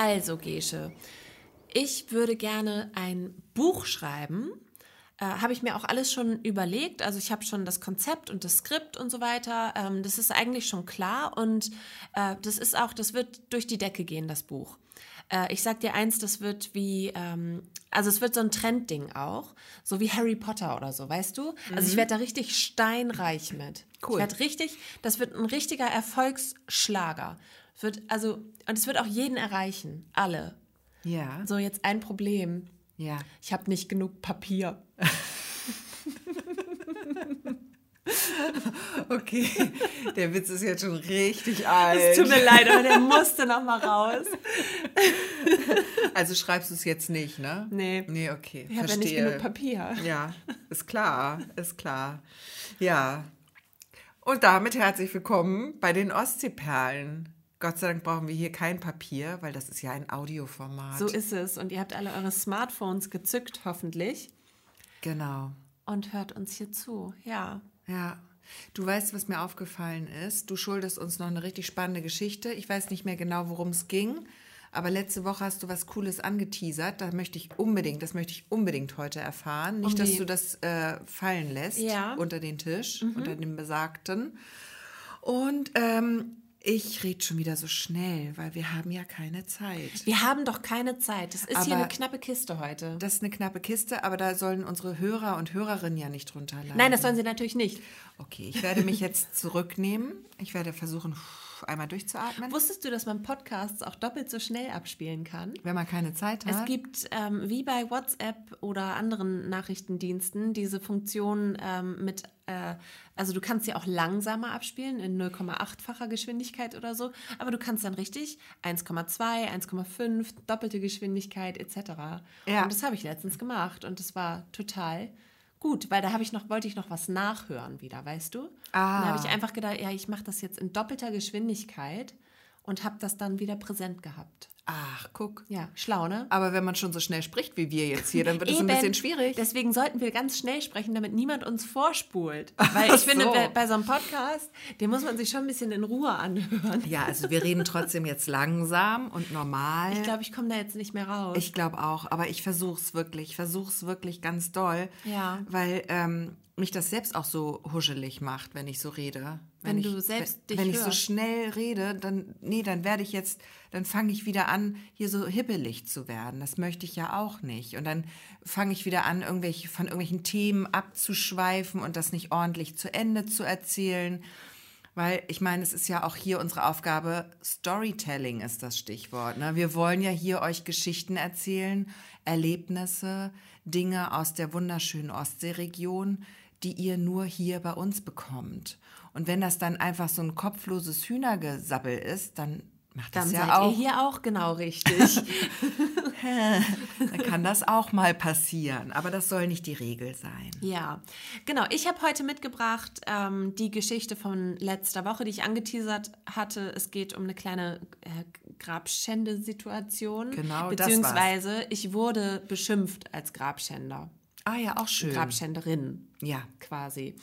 Also, Gesche, ich würde gerne ein Buch schreiben. Äh, habe ich mir auch alles schon überlegt. Also ich habe schon das Konzept und das Skript und so weiter. Ähm, das ist eigentlich schon klar und äh, das ist auch, das wird durch die Decke gehen, das Buch. Äh, ich sag dir eins, das wird wie, ähm, also es wird so ein Trendding auch, so wie Harry Potter oder so, weißt du? Also ich werde da richtig steinreich mit. Cool. Ich werde richtig, das wird ein richtiger Erfolgsschlager. Wird, also, und es wird auch jeden erreichen, alle. Ja. So, jetzt ein Problem. Ja. Ich habe nicht genug Papier. Okay. Der Witz ist jetzt schon richtig Es alt. tut mir leid, aber der musste noch mal raus. Also schreibst du es jetzt nicht, ne? Nee. Nee, okay. Ich habe ja nicht genug Papier. Ja, ist klar, ist klar. Ja. Und damit herzlich willkommen bei den Ostseeperlen. Gott sei Dank brauchen wir hier kein Papier, weil das ist ja ein Audioformat. So ist es. Und ihr habt alle eure Smartphones gezückt, hoffentlich. genau. Und hört uns hier zu. Ja. Ja. Du weißt, was mir aufgefallen ist. Du schuldest uns noch eine richtig spannende Geschichte. Ich weiß nicht mehr genau, worum es ging. Aber letzte Woche hast du was Cooles angeteasert. Da möchte ich unbedingt, das möchte ich unbedingt heute erfahren. Nicht, Um dass du das äh, fallen lässt Ja. unter den Tisch, unter dem Besagten. Und ähm, ich rede schon wieder so schnell, weil wir haben ja keine Zeit. Wir haben doch keine Zeit. Das ist hier Aber- eine knappe Kiste heute. Das ist eine knappe Kiste, aber da sollen unsere Hörer und Hörerinnen ja nicht drunter leiden. Nein, das sollen sie natürlich nicht. Okay, ich werde mich jetzt zurücknehmen. Ich werde versuchen, einmal durchzuatmen. Wusstest du, dass man Podcasts auch doppelt so schnell abspielen kann? Wenn man keine Zeit hat. Es gibt ähm, wie bei WhatsApp oder anderen Nachrichtendiensten diese Funktion ähm, mit, äh, also du kannst sie auch langsamer abspielen in 0,8-facher Geschwindigkeit oder so, aber du kannst dann richtig 1,2, 1,5, doppelte Geschwindigkeit etc. Ja. Und das habe ich letztens gemacht und das war total gut, weil da habe ich noch wollte ich noch was nachhören wieder, weißt du? Ah. Und da habe ich einfach gedacht, ja, ich mache das jetzt in doppelter Geschwindigkeit und habe das dann wieder präsent gehabt. Ach, guck. Ja, schlau, ne? Aber wenn man schon so schnell spricht wie wir jetzt hier, dann wird es ein bisschen schwierig. Deswegen sollten wir ganz schnell sprechen, damit niemand uns vorspult. Weil ich finde, so. bei, bei so einem Podcast, den muss man sich schon ein bisschen in Ruhe anhören. Ja, also wir reden trotzdem jetzt langsam und normal. Ich glaube, ich komme da jetzt nicht mehr raus. Ich glaube auch, aber ich versuche es wirklich, ich versuche es wirklich ganz doll, Ja. weil ähm, mich das selbst auch so huschelig macht, wenn ich so rede. Wenn ich, du selbst wenn, dich Wenn ich so hörst. schnell rede, dann, nee, dann werde ich jetzt, dann fange ich wieder an, hier so hibbelig zu werden. Das möchte ich ja auch nicht. Und dann fange ich wieder an, irgendwelche, von irgendwelchen Themen abzuschweifen und das nicht ordentlich zu Ende zu erzählen. Weil ich meine, es ist ja auch hier unsere Aufgabe, Storytelling ist das Stichwort. Ne? Wir wollen ja hier euch Geschichten erzählen, Erlebnisse, Dinge aus der wunderschönen Ostseeregion, die ihr nur hier bei uns bekommt. Und wenn das dann einfach so ein kopfloses Hühnergesabbel ist, dann macht das dann ja seid auch, ihr hier auch genau richtig. dann kann das auch mal passieren. Aber das soll nicht die Regel sein. ja, genau. Ich habe heute mitgebracht ähm, die Geschichte von letzter Woche, die ich angeteasert hatte. Es geht um eine kleine äh, Grabschände-Situation. Genau, das Beziehungsweise ich wurde beschimpft als Grabschänder. Ah ja, auch schön. Grabschänderin. Ja. quasi.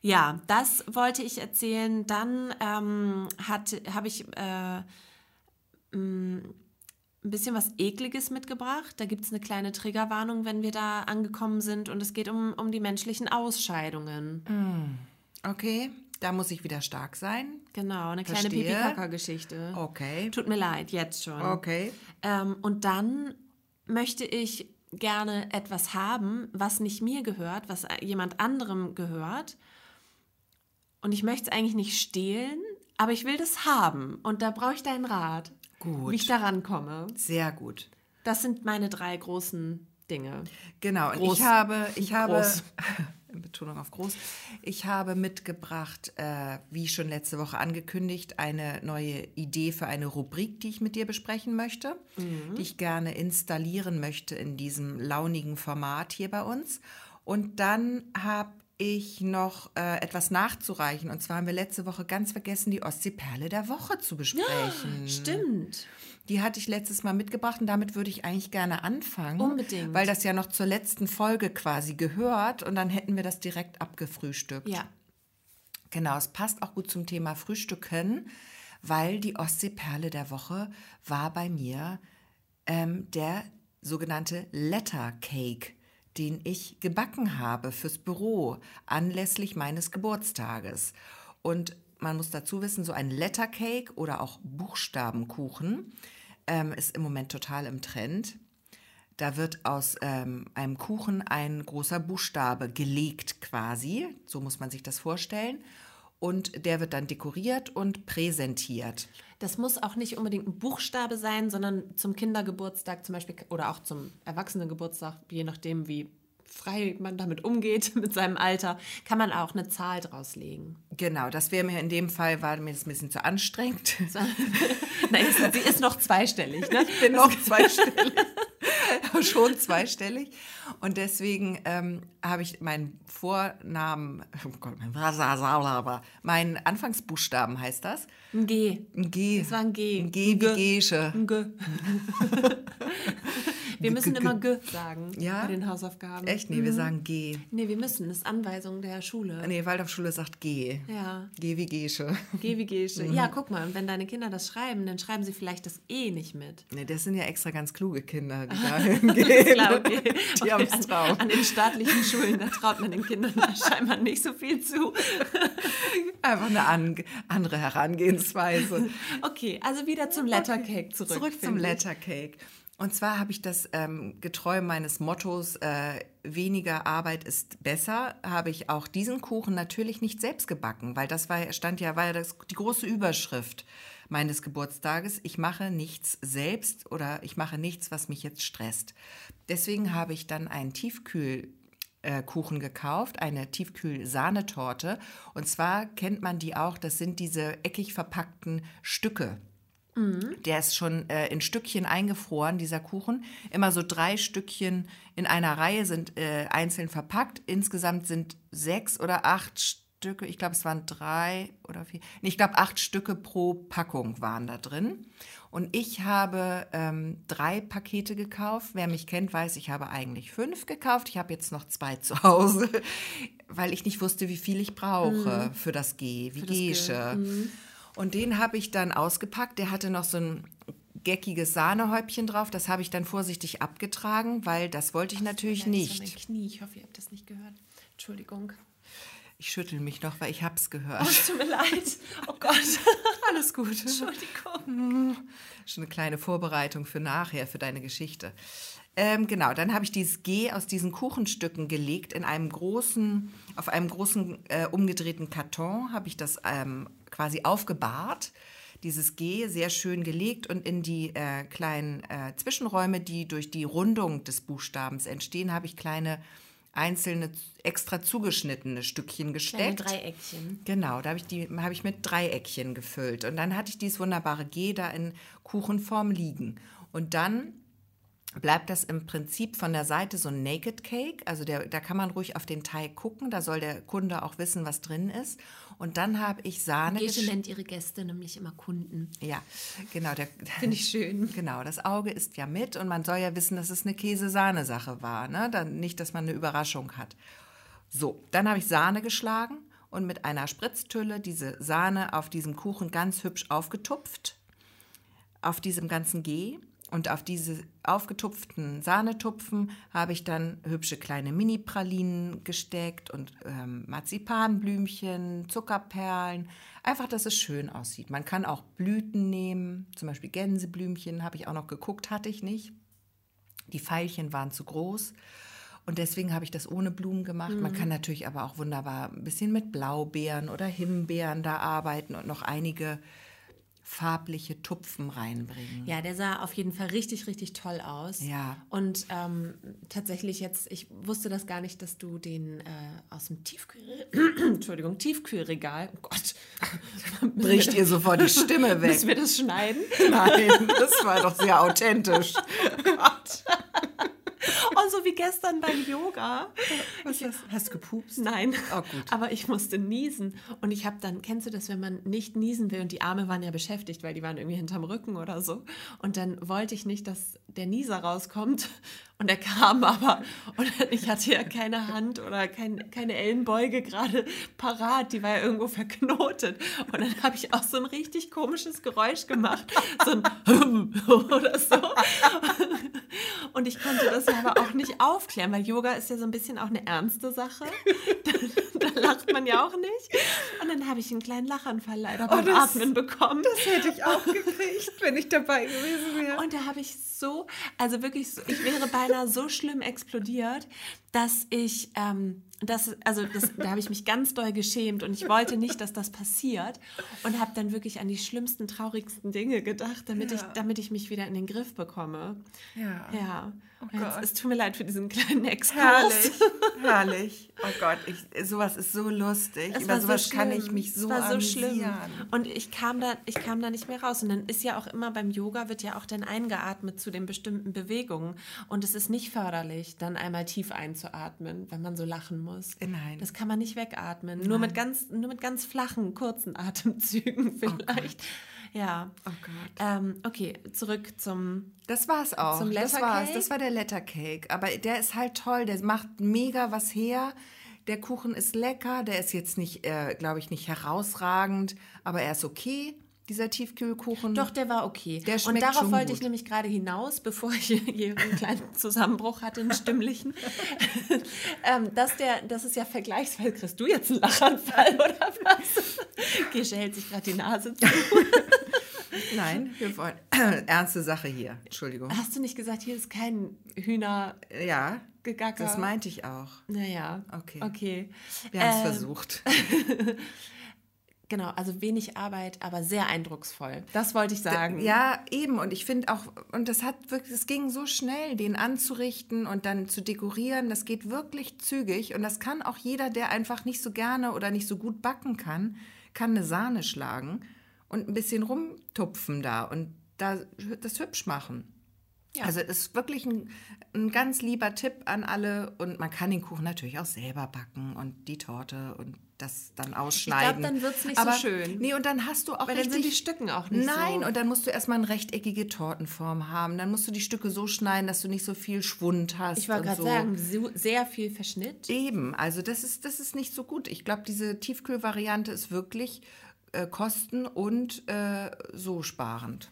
Ja, das wollte ich erzählen. Dann ähm, habe ich äh, mh, ein bisschen was Ekliges mitgebracht. Da gibt es eine kleine Triggerwarnung, wenn wir da angekommen sind. Und es geht um, um die menschlichen Ausscheidungen. Okay, da muss ich wieder stark sein. Genau, eine kleine. Pipi-Kaka-Geschichte. Okay. Tut mir leid, jetzt schon. Okay. Ähm, und dann möchte ich gerne etwas haben, was nicht mir gehört, was jemand anderem gehört. Und ich möchte es eigentlich nicht stehlen, aber ich will das haben. Und da brauche ich deinen Rat, Gut. wie ich daran komme. Sehr gut. Das sind meine drei großen Dinge. Genau, und Groß. ich habe, ich habe, Groß. Betonung auf groß, ich habe mitgebracht, äh, wie schon letzte Woche angekündigt, eine neue Idee für eine Rubrik, die ich mit dir besprechen möchte, die ich gerne installieren möchte in diesem launigen Format hier bei uns. Und dann habe ich noch äh, etwas nachzureichen. Und zwar haben wir letzte Woche ganz vergessen, die Ostseeperle der Woche zu besprechen. Stimmt. Die hatte ich letztes Mal mitgebracht und damit würde ich eigentlich gerne anfangen. Unbedingt. Weil das ja noch zur letzten Folge quasi gehört und dann hätten wir das direkt abgefrühstückt. Ja. Genau, es passt auch gut zum Thema Frühstücken, weil die Ostseeperle der Woche war bei mir ähm, der sogenannte Letter Cake, den ich gebacken habe fürs Büro anlässlich meines Geburtstages. Und man muss dazu wissen, so ein Letter Cake oder auch Buchstabenkuchen ähm, ist im Moment total im Trend. Da wird aus ähm, einem Kuchen ein großer Buchstabe gelegt quasi, so muss man sich das vorstellen. Und der wird dann dekoriert und präsentiert. Das muss auch nicht unbedingt ein Buchstabe sein, sondern zum Kindergeburtstag zum Beispiel oder auch zum Erwachsenengeburtstag, je nachdem, wie frei man damit umgeht mit seinem Alter, kann man auch eine Zahl draus legen. Genau, das wäre mir in dem Fall, war mir das ein bisschen zu anstrengend. Nein, sie ist noch zweistellig. Ne? Ich bin noch zweistellig. Schon zweistellig. Und deswegen ähm, habe ich meinen Vornamen, oh Gott, mein meinen Anfangsbuchstaben heißt das. Ein G. Ein G. Das war ein G. Ein G wie Gesche. Ein G. Wir müssen immer G sagen ja? bei den Hausaufgaben. Echt? Nee, wir sagen G. Nee, wir müssen. Das ist Anweisung der Schule. Nee, Waldorfschule sagt G. Ja. G wie Gesche. G wie Gesche. Ja, guck mal, und wenn deine Kinder das schreiben, dann schreiben sie vielleicht das E nicht mit. Nee, das sind ja extra ganz kluge Kinder, die da hingehen. Klar, okay. Die okay. haben es drauf. An, an den staatlichen Schulen, da traut man den Kindern scheinbar nicht so viel zu. Einfach eine an, andere Herangehensweise. Okay, also wieder zum Lettercake zurück. Zurück zum. Lettercake. Und zwar habe ich das ähm, getreu meines Mottos, äh, weniger Arbeit ist besser, habe ich auch diesen Kuchen natürlich nicht selbst gebacken, weil das war, stand ja, war ja das, die große Überschrift meines Geburtstages. Ich mache nichts selbst oder ich mache nichts, was mich jetzt stresst. Deswegen habe ich dann einen Tiefkühl äh, Kuchen gekauft, eine Tiefkühl-Sahnetorte. Und zwar kennt man die auch, das sind diese eckig verpackten Stücke. Der ist schon äh, in Stückchen eingefroren, dieser Kuchen. Immer so drei Stückchen in einer Reihe sind äh, einzeln verpackt. Insgesamt sind sechs oder acht Stücke, ich glaube, es waren drei oder vier, nee, ich glaube, acht Stücke pro Packung waren da drin. Und ich habe ähm, drei Pakete gekauft. Wer mich kennt, weiß, ich habe eigentlich fünf gekauft. Ich habe jetzt noch zwei zu Hause, weil ich nicht wusste, wie viel ich brauche für das G, wie Gesche. Und den habe ich dann ausgepackt. Der hatte noch so ein geckiges Sahnehäubchen drauf. Das habe ich dann vorsichtig abgetragen, weil das wollte ich natürlich das war nicht. Knie. Ich hoffe, ihr habt das nicht gehört. Entschuldigung. Ich schüttel mich noch, weil ich hab's Oh, gehört. es tut mir leid. Oh Gott. Alles gut. Entschuldigung. Schon eine kleine Vorbereitung für nachher, für deine Geschichte. Ähm, genau, dann habe ich dieses G aus diesen Kuchenstücken gelegt in einem großen, auf einem großen äh, umgedrehten Karton habe ich das ähm, quasi aufgebahrt. Dieses G sehr schön gelegt und in die äh, kleinen äh, Zwischenräume, die durch die Rundung des Buchstabens entstehen, habe ich kleine einzelne extra zugeschnittene Stückchen Kleine gesteckt. Dreieckchen. Genau, da habe ich die habe ich mit Dreieckchen gefüllt. Und dann hatte ich dieses wunderbare G da in Kuchenform liegen. Und dann bleibt das im Prinzip von der Seite so ein Naked Cake, also der, da kann man ruhig auf den Teig gucken, da soll der Kunde auch wissen, was drin ist und dann habe ich Sahne Gesche gesch- nennt ihre Gäste nämlich immer Kunden. ja, genau, Finde ich schön. Genau, das Auge ist ja mit und man soll ja wissen, dass es eine Käse-Sahne-Sache war. Ne? Dann nicht, dass man eine Überraschung hat. So, dann habe ich Sahne geschlagen und mit einer Spritztülle diese Sahne auf diesem Kuchen ganz hübsch aufgetupft. Auf diesem ganzen G. Und auf diese aufgetupften Sahnetupfen habe ich dann hübsche kleine Mini-Pralinen gesteckt und ähm, Marzipanblümchen, Zuckerperlen. Einfach, dass es schön aussieht. Man kann auch Blüten nehmen, zum Beispiel Gänseblümchen, habe ich auch noch geguckt, hatte ich nicht. Die Pfeilchen waren zu groß. Und deswegen habe ich das ohne Blumen gemacht. Man kann natürlich aber auch wunderbar ein bisschen mit Blaubeeren oder Himbeeren da arbeiten und noch einige farbliche Tupfen reinbringen. Ja, der sah auf jeden Fall richtig, richtig toll aus. Ja. Und ähm, tatsächlich jetzt, ich wusste das gar nicht, dass du den äh, aus dem Tiefkühl Entschuldigung, Tiefkühlregal, oh Gott, Bricht ihr sofort die Stimme weg. müssen wir das schneiden? Nein, das war doch sehr authentisch. Oh, so wie gestern beim Yoga. Was hast, hast du gepupst? Nein. Oh. Aber ich musste niesen. Und ich habe dann, kennst du das, wenn man nicht niesen will und die Arme waren ja beschäftigt, weil die waren irgendwie hinterm Rücken oder so. Und dann wollte ich nicht, dass der Nieser rauskommt. Und er kam aber. Und ich hatte ja keine Hand oder kein, keine Ellenbeuge gerade parat. Die war ja irgendwo verknotet. Und dann habe ich auch so ein richtig komisches Geräusch gemacht. So ein oder so. Und ich konnte das ja aber auch nicht aufklären, weil Yoga ist ja so ein bisschen auch eine ernste Sache. Da, da lacht man ja auch nicht. Und dann habe ich einen kleinen Lachanfall leider beim das- Atmen bekommen. Das hätte ich auch gekriegt, wenn ich dabei gewesen wäre. Und da habe ich so, also wirklich, so, ich wäre beinahe so schlimm explodiert, dass ich, ähm, das, also das, da habe ich mich ganz doll geschämt und ich wollte nicht, dass das passiert und habe dann wirklich an die schlimmsten, traurigsten Dinge gedacht, damit, ich, Ja. damit ich mich wieder in den Griff bekomme. Ja. Ja. Gott. jetzt, es tut mir leid für diesen kleinen Exkurs. Herrlich, herrlich. Oh Gott, ich, sowas ist so lustig. Es Über war so sowas kann ich mich so es war so amüsieren. schlimm. Und ich kam, da, ich kam da nicht mehr raus. Und dann ist ja auch immer beim Yoga, wird ja auch dann eingeatmet zu den bestimmten Bewegungen. Und es ist nicht förderlich, dann einmal tief einzuatmen, wenn man so lachen muss. Nein. Das kann man nicht wegatmen. Nur mit, ganz, nur mit ganz flachen, kurzen Atemzügen vielleicht. ja. Oh Gott. Ähm, okay, zurück zum... Das war's auch. Zum das war's. Das war der Lettercake. Aber der ist halt toll. Der macht mega was her. Der Kuchen ist lecker. Der ist jetzt nicht, äh, glaube ich, nicht herausragend, aber er ist okay. Dieser Tiefkühlkuchen. Doch, der war okay. Der und schmeckt darauf schon wollte gut. ich nämlich gerade hinaus, bevor ich hier einen kleinen Zusammenbruch hatte, einen stimmlichen. ähm, dass der, das ist ja vergleichsweise, kriegst du jetzt einen Lachanfall oder was? Gesche hält sich gerade die Nase zu. Nein, wir wollen. Ernste Sache hier. Entschuldigung. Hast du nicht gesagt, hier ist kein Hühnergegacker? Ja, das meinte ich auch. Naja, Okay. okay. Wir haben es Ähm, versucht. Genau, also wenig Arbeit, aber sehr eindrucksvoll. Das wollte ich sagen. Ja, eben. Und ich finde auch, und das hat wirklich, es ging so schnell, den anzurichten und dann zu dekorieren. Das geht wirklich zügig. Und das kann auch jeder, der einfach nicht so gerne oder nicht so gut backen kann, kann eine Sahne schlagen und ein bisschen rumtupfen da und da das hübsch machen. Also es ist wirklich ein, ein ganz lieber Tipp an alle und man kann den Kuchen natürlich auch selber backen und die Torte und das dann ausschneiden. dann wird's nicht so Aber- schön. Nee, und dann hast du auch Weil dann richtig, sind die Stücken auch nicht Nein, so- und dann musst du erstmal eine rechteckige Tortenform haben. Dann musst du die Stücke so schneiden, dass du nicht so viel Schwund hast. Ich wollte gerade so. sagen, so, sehr viel Verschnitt. Eben, also das ist, das ist nicht so gut. Ich glaube, diese Tiefkühlvariante ist wirklich äh, kosten- und äh, so sparend.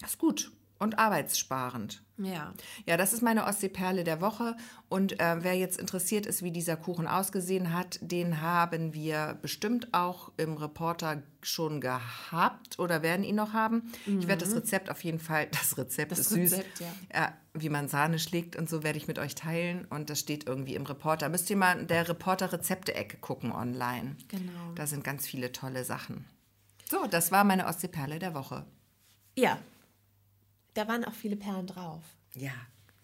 Das ist gut und arbeitssparend. Ja. Ja, das ist meine Ostseeperle der Woche. Und äh, wer jetzt interessiert ist, wie dieser Kuchen ausgesehen hat, den haben wir bestimmt auch im Reporter schon gehabt oder werden ihn noch haben. Ich werde das Rezept auf jeden Fall, das Rezept Mhm. Das ist süß, Rezept, ja. ja, wie man Sahne schlägt und so werde ich mit euch teilen. Und das steht irgendwie im Reporter. Müsst ihr mal in der Reporter-Rezepte-Ecke gucken online. Genau. Da sind ganz viele tolle Sachen. So, das war meine Ostseeperle der Woche. Ja. Da waren auch viele Perlen drauf. Ja,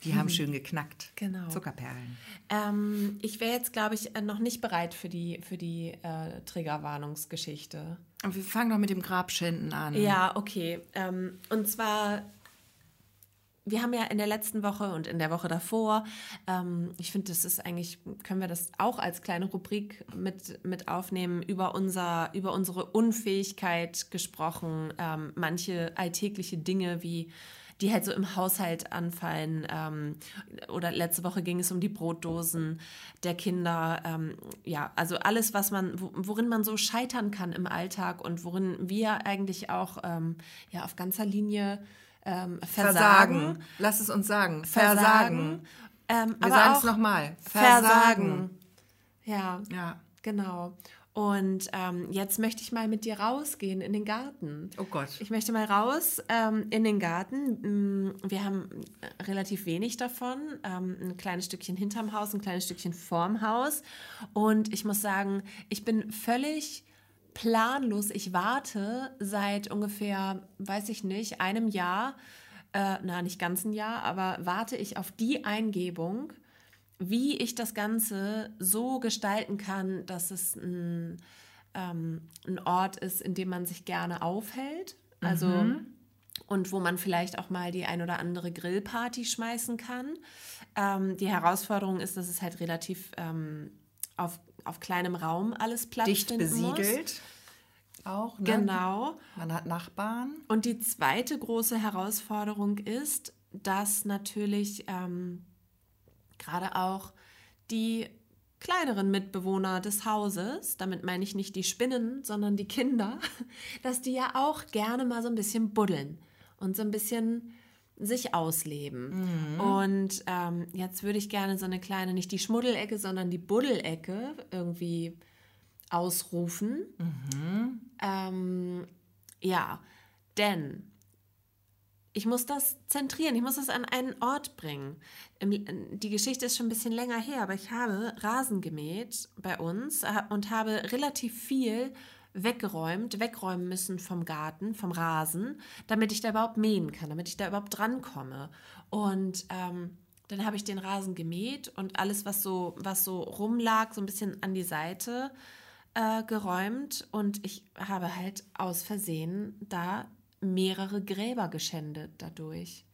die haben schön geknackt. Genau. Zuckerperlen. Ähm, ich wäre jetzt, glaube ich, äh, noch nicht bereit für die, für die äh, Triggerwarnungsgeschichte. Und wir fangen doch mit dem Grabschänden an. Ja, okay. Ähm, und zwar, wir haben ja in der letzten Woche und in der Woche davor, ähm, ich finde, das ist eigentlich, können wir das auch als kleine Rubrik mit, mit aufnehmen, über, unser, über unsere Unfähigkeit gesprochen, ähm, manche alltägliche Dinge wie die halt so im Haushalt anfallen. Ähm, oder letzte Woche ging es um die Brotdosen der Kinder. Ähm, ja, also alles, was man, wo- worin man so scheitern kann im Alltag und worin wir eigentlich auch ähm, ja, auf ganzer Linie ähm, versagen. Versagen. Lass es uns sagen. Versagen. Versagen. Ähm, Wir sagen es nochmal. Versagen. Versagen. Ja, Ja. genau. Und ähm, jetzt möchte ich mal mit dir rausgehen in den Garten. Oh Gott. Ich möchte mal raus ähm, in den Garten. Mm, Wir haben relativ wenig davon. Ähm, ein kleines Stückchen hinterm Haus, ein kleines Stückchen vorm Haus. Und ich muss sagen, ich bin völlig planlos. Ich warte seit ungefähr, weiß ich nicht, einem Jahr, äh, na, nicht ganz ein Jahr, aber warte ich auf die Eingebung, wie ich das Ganze so gestalten kann, dass es ein, ähm, ein Ort ist, in dem man sich gerne aufhält. Also und wo man vielleicht auch mal die ein oder andere Grillparty schmeißen kann. Ähm, die Herausforderung ist, dass es halt relativ ähm, auf, auf kleinem Raum alles Platz Dicht besiegelt. Muss. Auch, ne? Genau. Man hat Nachbarn. Und die zweite große Herausforderung ist, dass natürlich ähm, gerade auch die kleineren Mitbewohner des Hauses, damit meine ich nicht die Spinnen, sondern die Kinder, dass die ja auch gerne mal so ein bisschen buddeln und so ein bisschen sich ausleben. Mhm. Und ähm, jetzt würde ich gerne so eine kleine, nicht die Schmuddelecke, sondern die Buddelecke irgendwie ausrufen. Mhm. Ähm, ja, denn ich muss das zentrieren, ich muss das an einen Ort bringen. Die Geschichte ist schon ein bisschen länger her, aber ich habe Rasen gemäht bei uns äh, und habe relativ viel weggeräumt, wegräumen müssen vom Garten, vom Rasen, damit ich da überhaupt mähen kann, damit ich da überhaupt drankomme. Und ähm, dann habe ich den Rasen gemäht und alles, was so, was so rumlag, so ein bisschen an die Seite äh, geräumt. Und ich habe halt aus Versehen da mehrere Gräber geschändet dadurch,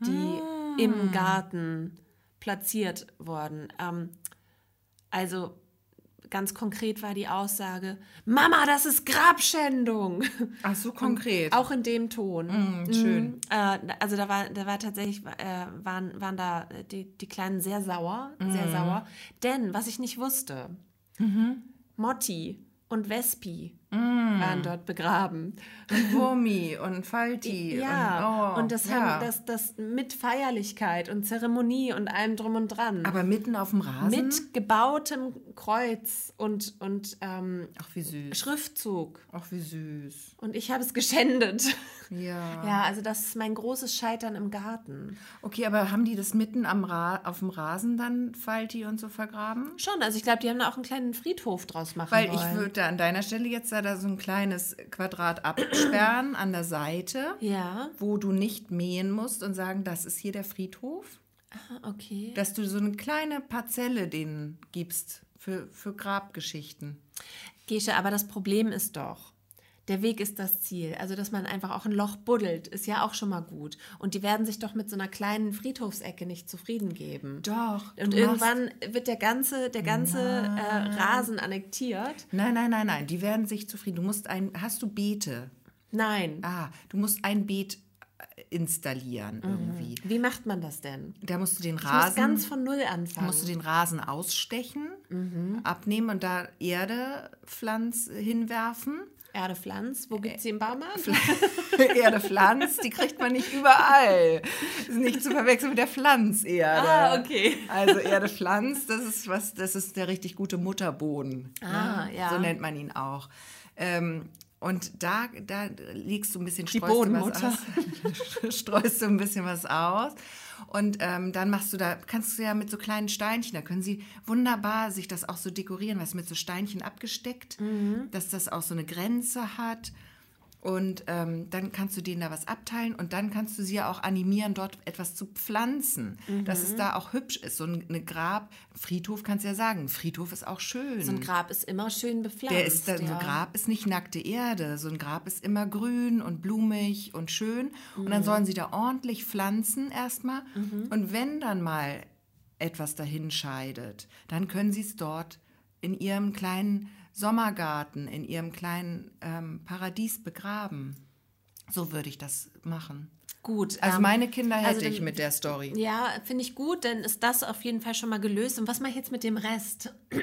die hm. im Garten platziert wurden. Ähm, also ganz konkret war die Aussage, Mama, das ist Grabschändung. Ach so konkret. Und auch in dem Ton. Mm, schön. Mm, äh, also da war, da war tatsächlich, äh, waren, waren da die, die Kleinen sehr sauer, mm. sehr sauer. Denn, was ich nicht wusste, mhm. Motti und Vespi mm. waren dort begraben. Und Wurmi und Falti. Ja, und, oh, und das, ja. Haben, das, das mit Feierlichkeit und Zeremonie und allem drum und dran. Aber mitten auf dem Rasen? Mit gebautem Kreuz und, und ähm, Ach, wie süß. Schriftzug. Ach, wie süß. Und ich habe es geschändet. Ja. Ja, also das ist mein großes Scheitern im Garten. Okay, aber haben die das mitten am Ra auf dem Rasen dann Falti und so vergraben? Schon, also ich glaube, die haben da auch einen kleinen Friedhof draus machen Weil wollen. ich würde an deiner Stelle jetzt da so ein kleines Quadrat absperren an der Seite, ja. wo du nicht mähen musst und sagen, das ist hier der Friedhof. Ah, okay. Dass du so eine kleine Parzelle denen gibst für, für Grabgeschichten. Gesche, aber das Problem ist doch, der Weg ist das Ziel. Also, dass man einfach auch ein Loch buddelt, ist ja auch schon mal gut. Und die werden sich doch mit so einer kleinen Friedhofsecke nicht zufrieden geben. Doch. Und irgendwann wird der ganze, der ganze äh, Rasen annektiert. Nein, nein, nein, nein. Die werden sich zufrieden. Du musst ein. Hast du Beete? Nein. Ah, du musst ein Beet äh, installieren mhm. irgendwie. Wie macht man das denn? Da musst du den Rasen ich ganz von null anfangen. Musst du den Rasen ausstechen, mhm. abnehmen und da Erde pflanz hinwerfen Erde Pflanz, wo gibt es sie im Baumarkt? Erde Pflanz, die kriegt man nicht überall. Ist nicht zu verwechseln mit der Pflanzerde. Ah, okay. Also Erde Pflanz, das ist was, das ist der richtig gute Mutterboden. Ah, ne? ja. So nennt man ihn auch. Ähm, und da, da legst du ein bisschen streust du was aus. streust du ein bisschen was aus. Und ähm, dann machst du da, kannst du ja mit so kleinen Steinchen, da können sie wunderbar sich das auch so dekorieren, was mit so Steinchen abgesteckt, mhm. dass das auch so eine Grenze hat. Und ähm, dann kannst du denen da was abteilen und dann kannst du sie ja auch animieren, dort etwas zu pflanzen, mhm. dass es da auch hübsch ist. So ein Grab, Friedhof kannst du ja sagen, Friedhof ist auch schön. So ein Grab ist immer schön bepflanzt. Der ist, ja. So ein Grab ist nicht nackte Erde, so ein Grab ist immer grün und blumig und schön. Mhm. Und dann mhm. sollen sie da ordentlich pflanzen erstmal. Mhm. Und wenn dann mal etwas dahin scheidet, dann können sie es dort in ihrem kleinen Sommergarten, in ihrem kleinen ähm, Paradies begraben. So würde ich das machen. Gut. Also ähm, meine Kinder hätte also ich mit der Story. Ja, finde ich gut, denn ist das auf jeden Fall schon mal gelöst. Und was mache ich jetzt mit dem Rest?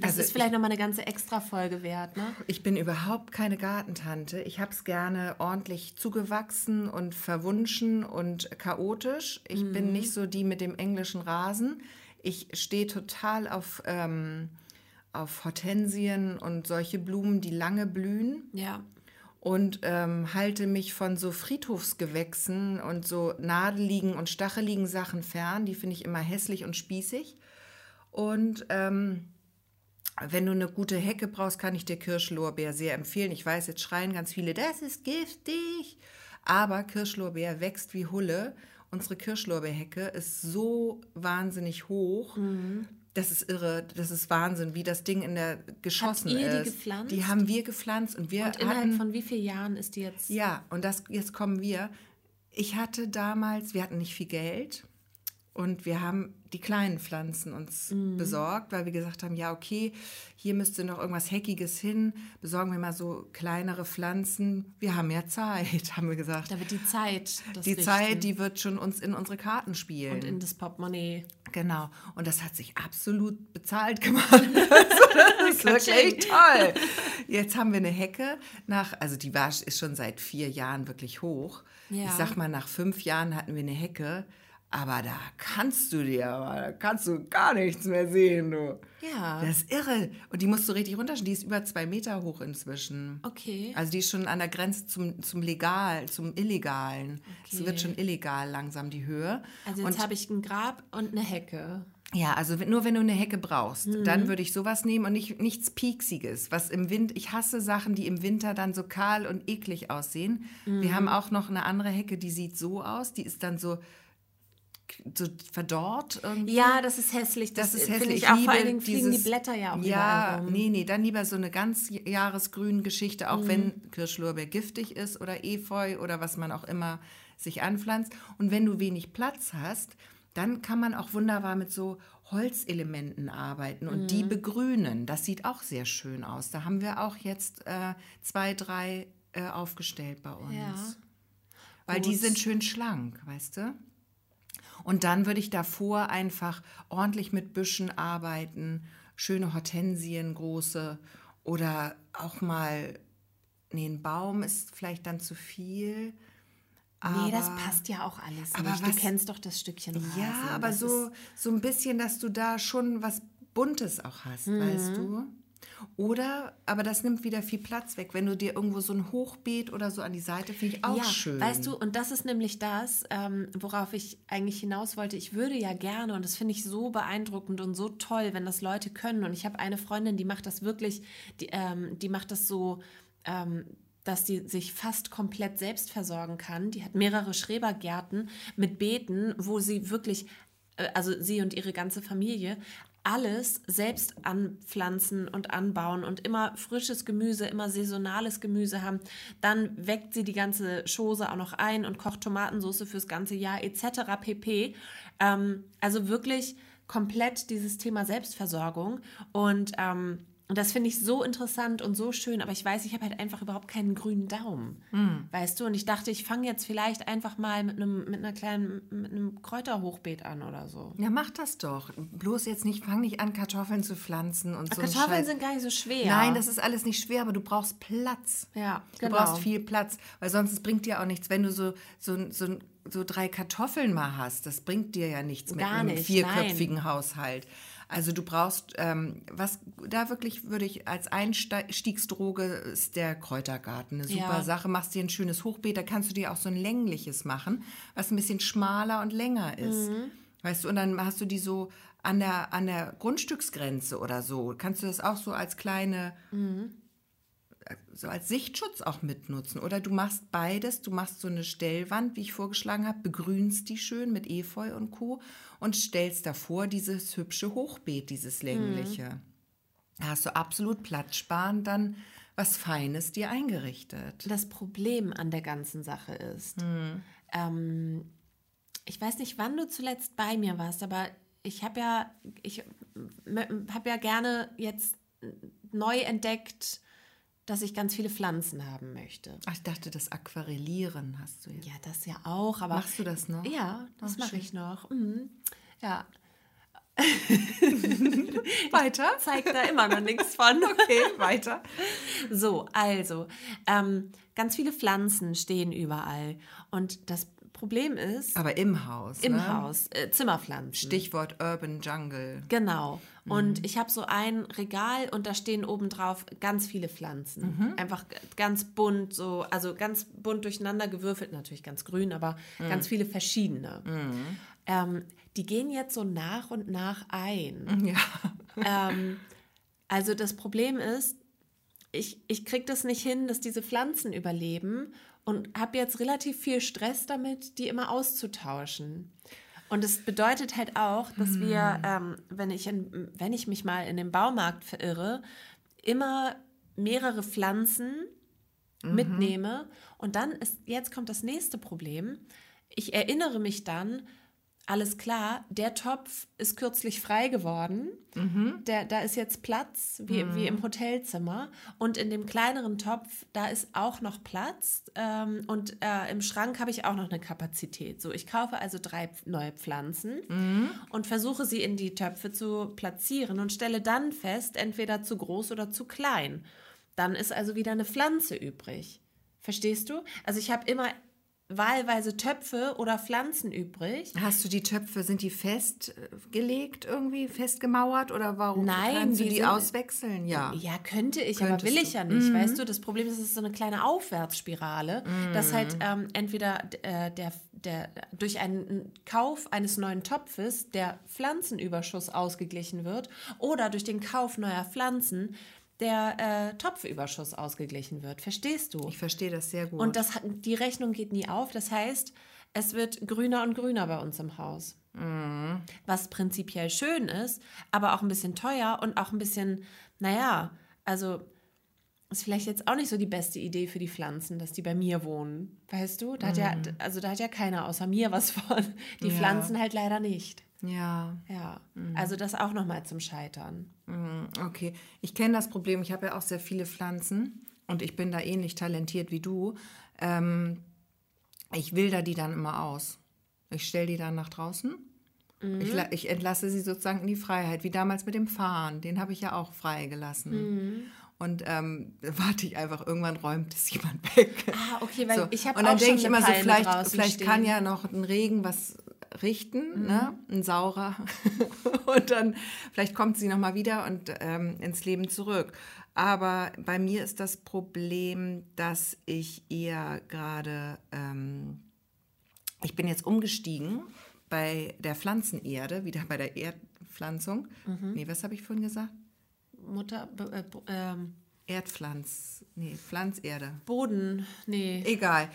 Das also ist vielleicht noch mal eine ganze Extra-Folge wert, ne? Ich bin überhaupt keine Gartentante. Ich habe es gerne ordentlich zugewachsen und verwunschen und chaotisch. Ich mhm. bin nicht so die mit dem englischen Rasen. Ich stehe total auf ähm, auf Hortensien und solche Blumen, die lange blühen. Ja. Und ähm, halte mich von so Friedhofsgewächsen und so nadeligen und stacheligen Sachen fern. Die finde ich immer hässlich und spießig. Und ähm, wenn du eine gute Hecke brauchst, kann ich dir Kirschlorbeer sehr empfehlen. Ich weiß, jetzt schreien ganz viele, das ist giftig. Aber Kirschlorbeer wächst wie Hulle. Unsere Kirschlorbeerhecke ist so wahnsinnig hoch. Mhm Das ist irre, das ist Wahnsinn, wie das Ding in der geschossen ihr ist. die gepflanzt? Die haben wir gepflanzt und wir Und innerhalb hatten, von wie vielen Jahren ist die jetzt? ja, und das jetzt kommen wir. Ich hatte damals, wir hatten nicht viel Geld und wir haben die kleinen Pflanzen uns Mhm. besorgt, weil wir gesagt haben, ja, okay, hier müsste noch irgendwas Heckiges hin, besorgen wir mal so kleinere Pflanzen. Wir haben ja Zeit, haben wir gesagt. Da wird die Zeit. Die richten Zeit, die wird schon uns in unsere Karten spielen. und in das Portemonnaie. Genau. Und das hat sich absolut bezahlt gemacht. Also, das ist wirklich toll. Jetzt haben wir eine Hecke nach, also die war, ist schon seit vier Jahren wirklich hoch. Ja. Ich sag mal, nach fünf Jahren hatten wir eine Hecke. Aber da kannst du dir, aber da kannst du gar nichts mehr sehen, du. Ja. Das ist irre. Und die musst du richtig runterschauen. Die ist über zwei Meter hoch inzwischen. Okay. Also die ist schon an der Grenze zum, zum Legal, zum Illegalen. Es Okay. wird schon illegal langsam, die Höhe. Also jetzt habe ich ein Grab und eine Hecke. Ja, also nur wenn du eine Hecke brauchst, Mhm. dann würde ich sowas nehmen und nicht, nichts Pieksiges, was im Wind, ich hasse Sachen, die im Winter dann so kahl und eklig aussehen. Mhm. Wir haben auch noch eine andere Hecke, die sieht so aus, die ist dann so, so verdorrt irgendwie. Ja, das ist hässlich. Das, Das ist hässlich. ich auch. Vor allen Dingen fliegen die dieses- Blätter ja auch Ja, rum. nee, nee, dann lieber so eine ganz jahresgrüne Geschichte, Mhm. auch wenn Kirschlorbeer giftig ist oder Efeu oder was man auch immer sich anpflanzt. Und wenn du wenig Platz hast, dann kann man auch wunderbar mit so Holzelementen arbeiten und Mhm. die begrünen. Das sieht auch sehr schön aus. Da haben wir auch jetzt äh, zwei, drei äh, aufgestellt bei uns. Ja. Weil die sind schön schlank, weißt du? Und dann würde ich davor einfach ordentlich mit Büschen arbeiten, schöne Hortensien, große oder auch mal, nee, ein Baum ist vielleicht dann zu viel. nee, das aber- passt ja auch alles aber nicht. was- du kennst doch das Stückchen Rasen. Ja, aber so, so ein bisschen, dass du da schon was Buntes auch hast, Mhm. weißt du? Oder, aber das nimmt wieder viel Platz weg. Wenn du dir irgendwo so ein Hochbeet oder so an die Seite, finde ich auch ja, schön. weißt du, und das ist nämlich das, ähm, worauf ich eigentlich hinaus wollte. Ich würde ja gerne, und das finde ich so beeindruckend und so toll, wenn das Leute können. Und ich habe eine Freundin, die macht das wirklich, die, ähm, die macht das so, ähm, dass die sich fast komplett selbst versorgen kann. Die hat mehrere Schrebergärten mit Beeten, wo sie wirklich, äh, also sie und ihre ganze Familie, alles selbst anpflanzen und anbauen und immer frisches Gemüse, immer saisonales Gemüse haben. Dann weckt sie die ganze Chose auch noch ein und kocht Tomatensauce fürs ganze Jahr etc. pp. Ähm, also wirklich komplett dieses Thema Selbstversorgung und ähm, und das finde ich so interessant und so schön, aber ich weiß, ich habe halt einfach überhaupt keinen grünen Daumen. Weißt du? Und ich dachte, ich fange jetzt vielleicht einfach mal mit einem, mit einer kleinen, mit einem Kräuterhochbeet an oder so. Ja, mach das doch. Bloß jetzt nicht, fang nicht an, Kartoffeln zu pflanzen und so. ein Kartoffeln sind gar nicht so schwer. Nein, das ist alles nicht schwer, aber du brauchst Platz. Ja, Du genau. brauchst viel Platz, weil sonst es bringt dir auch nichts, wenn du so, so, so, so drei Kartoffeln mal hast. Das bringt dir ja nichts mit Gar einem nicht, vierköpfigen Haushalt. Also du brauchst, ähm, was da wirklich würde ich als Einstiegsdroge ist der Kräutergarten eine super Ja. Sache. Machst dir ein schönes Hochbeet, da kannst du dir auch so ein längliches machen, was ein bisschen schmaler und länger ist. Mhm. Weißt du, und dann hast du die so an der, an der Grundstücksgrenze oder so. Kannst du das auch so als kleine so als Sichtschutz auch mitnutzen. Oder du machst beides, du machst so eine Stellwand, wie ich vorgeschlagen habe, begrünst die schön mit Efeu und Co. und stellst davor dieses hübsche Hochbeet, dieses längliche. Da hast du absolut platzsparend dann was Feines dir eingerichtet. Das Problem an der ganzen Sache ist, Hm. ähm, ich weiß nicht, wann du zuletzt bei mir warst, aber ich habe ja, ich habe ja gerne jetzt neu entdeckt, dass ich ganz viele Pflanzen haben möchte. Ach, ich dachte, das Aquarellieren hast du jetzt. Ja, das ja auch, aber Machst du das noch? ja, das Ach, mache ich noch. Mhm. Ja, Weiter? zeigt da immer noch nichts von. Okay, weiter. So, also, ähm, ganz viele Pflanzen stehen überall. Und das Problem ist, Aber im Haus. im ne? Haus, äh, Zimmerpflanzen. Stichwort Urban Jungle. Genau. Und ich habe so ein Regal und da stehen obendrauf ganz viele Pflanzen. Einfach g- ganz bunt, so, also ganz bunt durcheinander gewürfelt, natürlich ganz grün, aber ganz viele verschiedene. Ähm, die gehen jetzt so nach und nach ein. Ja. ähm, also das Problem ist, ich, ich kriege das nicht hin, dass diese Pflanzen überleben und habe jetzt relativ viel Stress damit, die immer auszutauschen. Und es bedeutet halt auch, dass wir, ähm, wenn, ich in, wenn ich mich mal in den Baumarkt verirre, immer mehrere Pflanzen mitnehme. Und dann ist, jetzt kommt das nächste Problem. Ich erinnere mich dann, alles klar, der Topf ist kürzlich frei geworden. Der, da ist jetzt Platz, wie, wie im Hotelzimmer. Und in dem kleineren Topf, da ist auch noch Platz. Ähm, und äh, im Schrank habe ich auch noch eine Kapazität. So, ich kaufe also drei neue Pflanzen und versuche sie in die Töpfe zu platzieren und stelle dann fest, entweder zu groß oder zu klein. Dann ist also wieder eine Pflanze übrig. Verstehst du? Also ich habe immer wahlweise Töpfe oder Pflanzen übrig. Hast du die Töpfe, sind die festgelegt irgendwie, festgemauert oder warum Nein, kannst du die sind- auswechseln? Ja. Ja, könnte ich, aber Könntest will du. ich ja nicht. Weißt du, das Problem ist, es ist so eine kleine Aufwärtsspirale, dass halt ähm, entweder äh, der, der durch einen Kauf eines neuen Topfes der Pflanzenüberschuss ausgeglichen wird oder durch den Kauf neuer Pflanzen der äh, Topfüberschuss ausgeglichen wird. Verstehst du? Ich verstehe das sehr gut. Und das, die Rechnung geht nie auf. Das heißt, es wird grüner und grüner bei uns im Haus. Was prinzipiell schön ist, aber auch ein bisschen teuer und auch ein bisschen, naja, also ist vielleicht jetzt auch nicht so die beste Idee für die Pflanzen, dass die bei mir wohnen. Weißt du? Da hat ja, also da hat ja keiner außer mir was von. Die Ja. Pflanzen halt leider nicht. Ja. Ja. Also das auch nochmal zum Scheitern. Mm, Okay, ich kenne das Problem. Ich habe ja auch sehr viele Pflanzen und ich bin da ähnlich talentiert wie du. Ähm, ich wilder die dann immer aus. Ich stelle die dann nach draußen. Ich, la- ich entlasse sie sozusagen in die Freiheit, wie damals mit dem Fahren. Den habe ich ja auch freigelassen. Und ähm, da warte ich einfach, irgendwann räumt es jemand weg. Ah, okay, weil So. ich habe Und dann auch denke ich immer so, vielleicht, vielleicht kann ja noch ein Regen was richten, Mhm. ne? ein saurer. und dann vielleicht kommt sie nochmal wieder und ähm, ins Leben zurück. Aber bei mir ist das Problem, dass ich eher gerade, ähm, ich bin jetzt umgestiegen bei der Pflanzenerde, wieder bei der Erdpflanzung. Mhm. Nee, was habe ich vorhin gesagt? Mutter, äh, ähm, Erdpflanz, nee, Pflanzerde. Boden, nee. Egal.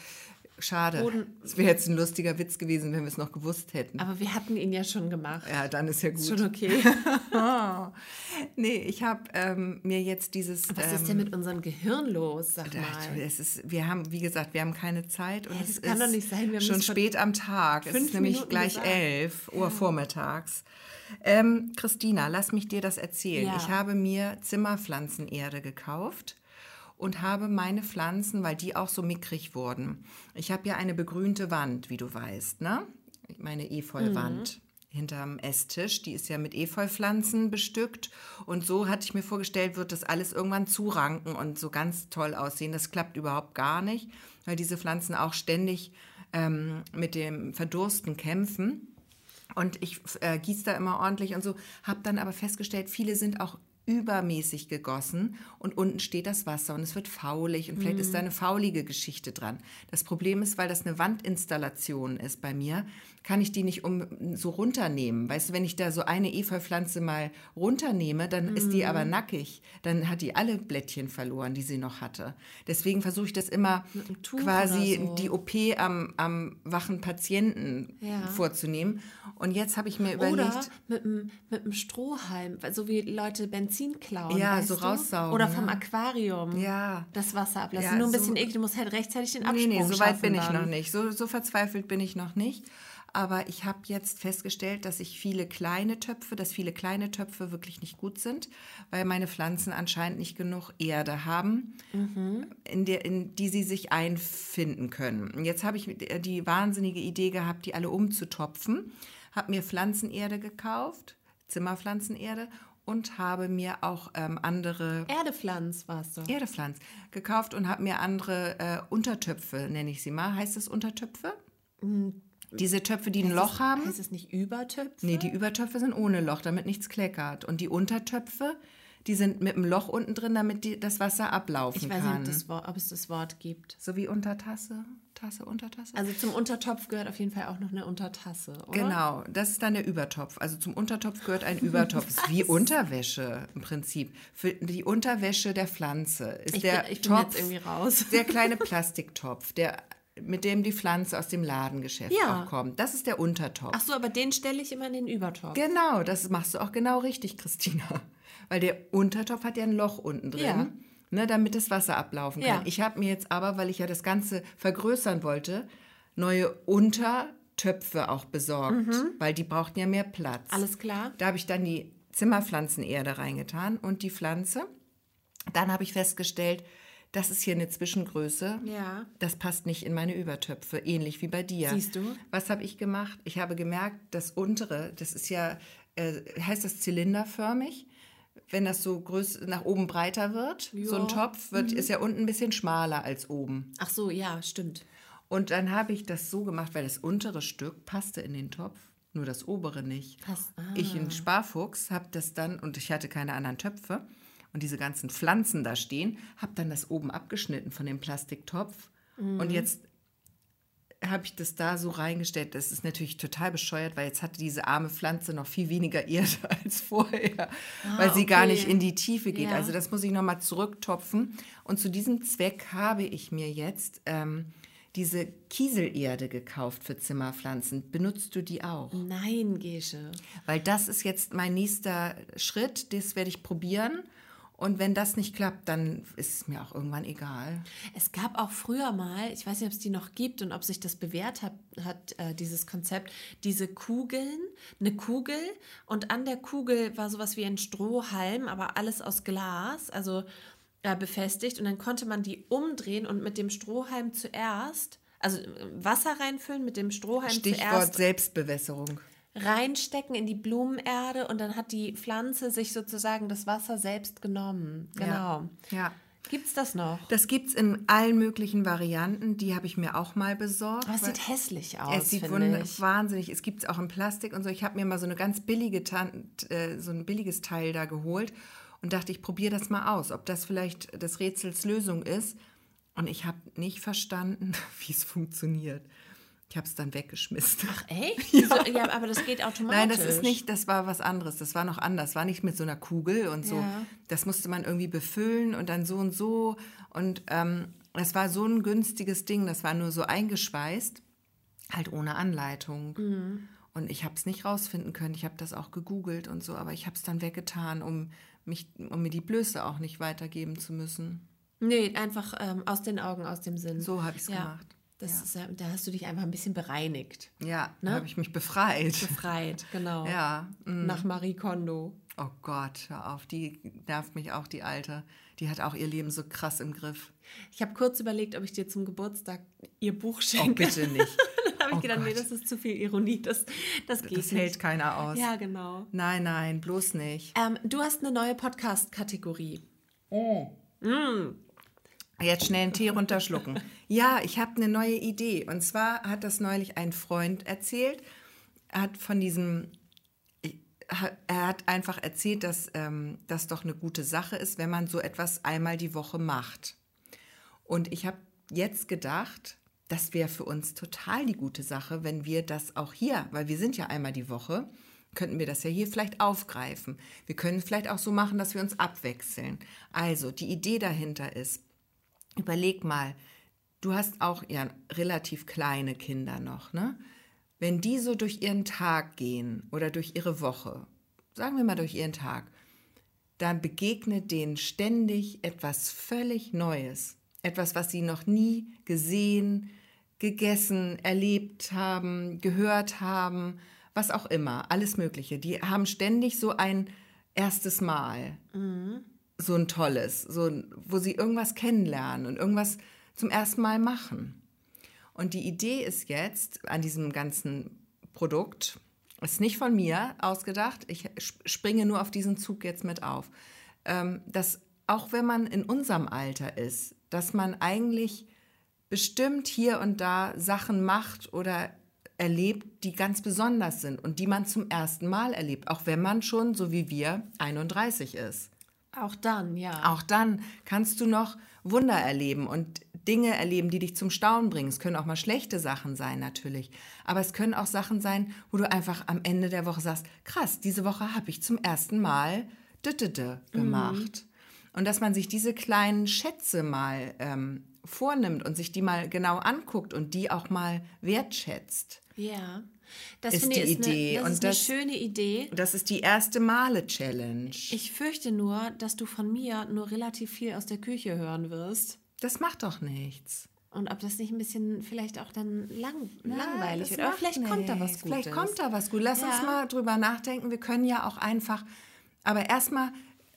Schade. Boden- Es wäre jetzt ein lustiger Witz gewesen, wenn wir es noch gewusst hätten. Aber wir hatten ihn ja schon gemacht. ja, dann ist ja gut. Ist schon okay. Oh. Nee, ich habe ähm, mir jetzt dieses. Was ähm, ist denn mit unserem Gehirn los, sag mal? Es ist, wir haben, wie gesagt, wir haben keine Zeit und Hä, es das kann doch nicht sein, wir haben schon spät am Tag. Es ist nämlich Minuten gleich gesagt. 11 Uhr vormittags. Ähm, Christina, lass mich dir das erzählen. Ja. Ich habe mir Zimmerpflanzenerde gekauft und habe meine Pflanzen, weil die auch so mickrig wurden. Ich habe ja eine begrünte Wand, wie du weißt, ne? Meine Efeuwand. Hinterm Esstisch, die ist ja mit Efeupflanzen bestückt. Und so hatte ich mir vorgestellt, wird das alles irgendwann zuranken und so ganz toll aussehen. Das klappt überhaupt gar nicht, weil diese Pflanzen auch ständig ähm, mit dem Verdursten kämpfen. Und ich äh, gieße da immer ordentlich und so. Habe dann aber festgestellt, viele sind auch übermäßig gegossen und unten steht das Wasser und es wird faulig und vielleicht ist da eine faulige Geschichte dran. Das Problem ist, weil das eine Wandinstallation ist bei mir, kann ich die nicht um so runternehmen. Weißt du, wenn ich da so eine Efeupflanze mal runternehme, dann ist die aber nackig. Dann hat die alle Blättchen verloren, die sie noch hatte. Deswegen versuche ich das immer quasi so. die OP am, am wachen Patienten Ja. vorzunehmen. Und jetzt habe ich mir überlegt, Oder mit einem mit einem Strohhalm, so wie Leute Benzin klauen. Ja, so du? raussaugen, Oder vom ne? Aquarium. Ja. Das Wasser ablassen. Ja, Nur ein so- bisschen eklig, du musst halt rechtzeitig den nee, Absprung nee, so weit bin ich dann. noch nicht. So, so verzweifelt bin ich noch nicht. Aber ich habe jetzt festgestellt, dass ich viele kleine Töpfe, dass viele kleine Töpfe wirklich nicht gut sind, weil meine Pflanzen anscheinend nicht genug Erde haben, in, der, in die sie sich einfinden können. Und Jetzt habe ich die wahnsinnige Idee gehabt, die alle umzutopfen, habe mir Pflanzenerde gekauft, Zimmerpflanzenerde und habe mir auch ähm, andere Erdepflanz warst du. Erdepflanz gekauft und habe mir andere äh, Untertöpfe, nenne ich sie mal. Heißt das Untertöpfe? Diese Töpfe, die ein Loch haben? Heißt es nicht Übertöpfe? Nee, die Übertöpfe sind ohne Loch, damit nichts kleckert. Und die Untertöpfe, die sind mit einem Loch unten drin, damit die, das Wasser ablaufen ich weiß kann. nicht, ob, das ob es das Wort gibt. so wie Untertasse, Tasse, Untertasse. Also zum Untertopf gehört auf jeden Fall auch noch eine Untertasse, oder? Genau, das ist dann der Übertopf. Also zum Untertopf gehört ein Übertopf. Das ist wie Unterwäsche im Prinzip. Für die Unterwäsche der Pflanze ist Ich, der bin, ich bin Topf jetzt irgendwie raus. der kleine Plastiktopf, der mit dem die Pflanze aus dem Ladengeschäft Ja. auch kommt. Das ist der Untertopf. Ach so, aber den stelle ich immer in den Übertopf. Genau, das machst du auch genau richtig, Christina. Weil der Untertopf hat ja ein Loch unten drin, Ja. Ne, damit das Wasser ablaufen kann. Ja. Ich habe mir jetzt aber, weil ich ja das Ganze vergrößern wollte, neue Untertöpfe auch besorgt, weil die brauchten ja mehr Platz. Mhm. Alles klar. Da habe ich dann die Zimmerpflanzenerde reingetan und die Pflanze. Dann habe ich festgestellt, das ist hier eine Zwischengröße. Ja. Das passt nicht in meine Übertöpfe, ähnlich wie bei dir. Siehst du? Was habe ich gemacht? Ich habe gemerkt, das untere, das ist ja, äh, heißt das zylinderförmig? Wenn das so größ nach oben breiter wird, so ein. Mhm. Topf, wird, ist ja unten ein bisschen schmaler als oben. Ach so, ja, stimmt. Und dann habe ich das so gemacht, weil das untere Stück passte in den Topf, nur das obere nicht. Hast- ah. Ich, ein Sparfuchs, habe das dann, und ich hatte keine anderen Töpfe, und diese ganzen Pflanzen da stehen, habe dann das oben abgeschnitten von dem Plastiktopf. Mhm. Und jetzt habe ich das da so reingestellt. Das ist natürlich total bescheuert, weil jetzt hatte diese arme Pflanze noch viel weniger Erde als vorher, weil sie gar Ah, okay. nicht in die Tiefe geht. Ja. Also das muss ich nochmal zurücktopfen. Und zu diesem Zweck habe ich mir jetzt ähm, diese Kieselerde gekauft für Zimmerpflanzen. Benutzt du die auch? Nein, Gesche. Weil das ist jetzt mein nächster Schritt. Das werde ich probieren. Und wenn das nicht klappt, dann ist es mir auch irgendwann egal. Es gab auch früher mal, ich weiß nicht, ob es die noch gibt und ob sich das bewährt hat, hat äh, dieses Konzept, diese Kugeln, eine Kugel und an der Kugel war sowas wie ein Strohhalm, aber alles aus Glas, also äh, befestigt und dann konnte man die umdrehen und mit dem Strohhalm zuerst, also äh, Wasser reinfüllen mit dem Strohhalm Stichwort zuerst Selbstbewässerung. Reinstecken in die Blumenerde und dann hat die Pflanze sich sozusagen das Wasser selbst genommen. Genau. Ja. ja. Gibt's das noch? Das gibt es in allen möglichen Varianten. Die habe ich mir auch mal besorgt. Aber es weil- sieht hässlich aus. Es sieht ich. wahnsinnig. Es gibt es auch in Plastik und so. Ich habe mir mal so eine ganz billige äh, so ein billiges Teil da geholt und dachte, ich probiere das mal aus, ob das vielleicht des Rätsels Lösung ist. Und ich habe nicht verstanden, wie es funktioniert. Ich habe es dann weggeschmissen. Ach, echt? Ja. So, ja, aber das geht automatisch. Nein, das ist nicht, das war was anderes. Das war noch anders. War nicht mit so einer Kugel und so. Ja. Das musste man irgendwie befüllen und dann so und so. Und ähm, das war so ein günstiges Ding. Das war nur so eingeschweißt, halt ohne Anleitung. Mhm. Und ich habe es nicht rausfinden können. Ich habe das auch gegoogelt und so, aber ich habe es dann weggetan, um, mich, um mir die Blöße auch nicht weitergeben zu müssen. Nee, einfach ähm, aus den Augen, aus dem Sinn. So habe ich es ja. gemacht. Das Ja. Ist, da hast du dich einfach ein bisschen bereinigt. Ja, Ne? da habe ich mich befreit. Befreit, genau. Ja, mm. Nach Marie Kondo. Oh Gott, hör auf, die nervt mich auch, die Alte. Die hat auch ihr Leben so krass im Griff. Ich habe kurz überlegt, ob ich dir zum Geburtstag ihr Buch Oh, schenke. bitte nicht. Dann habe ich Oh gedacht, nee, Gott. das ist zu viel Ironie. Das, das geht Das hält nicht. keiner aus. Ja, genau. Nein, nein, bloß nicht. Ähm, du hast eine neue Podcast-Kategorie. Jetzt schnell einen Tee runterschlucken. Ja, ich habe eine neue Idee. Und zwar hat das neulich ein Freund erzählt. Er hat von diesem, er hat einfach erzählt, dass ähm, das doch eine gute Sache ist, wenn man so etwas einmal die Woche macht. Und ich habe jetzt gedacht, das wäre für uns total die gute Sache, wenn wir das auch hier, weil wir sind ja einmal die Woche, könnten wir das ja hier vielleicht aufgreifen. Wir können vielleicht auch so machen, dass wir uns abwechseln. Also, die Idee dahinter ist, überleg mal, du hast auch ja relativ kleine Kinder noch, ne? Wenn die so durch ihren Tag gehen oder durch ihre Woche, sagen wir mal durch ihren Tag, dann begegnet denen ständig etwas völlig Neues. Etwas, was sie noch nie gesehen, gegessen, erlebt haben, gehört haben, was auch immer, alles Mögliche. Die haben ständig so ein erstes Mal, so ein tolles, so, wo sie irgendwas kennenlernen und irgendwas zum ersten Mal machen. Und die Idee ist jetzt an diesem ganzen Produkt, ist nicht von mir ausgedacht, ich sp- springe nur auf diesen Zug jetzt mit auf, ähm, dass auch wenn man in unserem Alter ist, dass man eigentlich bestimmt hier und da Sachen macht oder erlebt, die ganz besonders sind und die man zum ersten Mal erlebt, auch wenn man schon, so wie wir, 31 ist. Auch dann, ja. Auch dann kannst du noch Wunder erleben und Dinge erleben, die dich zum Staunen bringen. Es können auch mal schlechte Sachen sein, natürlich. Aber es können auch Sachen sein, wo du einfach am Ende der Woche sagst, krass, diese Woche habe ich zum ersten Mal düttete gemacht. Und dass man sich diese kleinen Schätze mal ähm, vornimmt und sich die mal genau anguckt und die auch mal wertschätzt. Ja. Das Ist die ist Idee. Eine, das Und ist das- eine schöne Idee. Das ist die erste Male-Challenge. Ich fürchte nur, dass du von mir nur relativ viel aus der Küche hören wirst. Das macht doch nichts. Und ob das nicht ein bisschen vielleicht auch dann lang, Ja, langweilig wird. Aber vielleicht kommt da was nichts. Gutes. Vielleicht kommt da was gut. Lass uns Ja. mal drüber nachdenken. Wir können ja auch einfach. Aber erstmal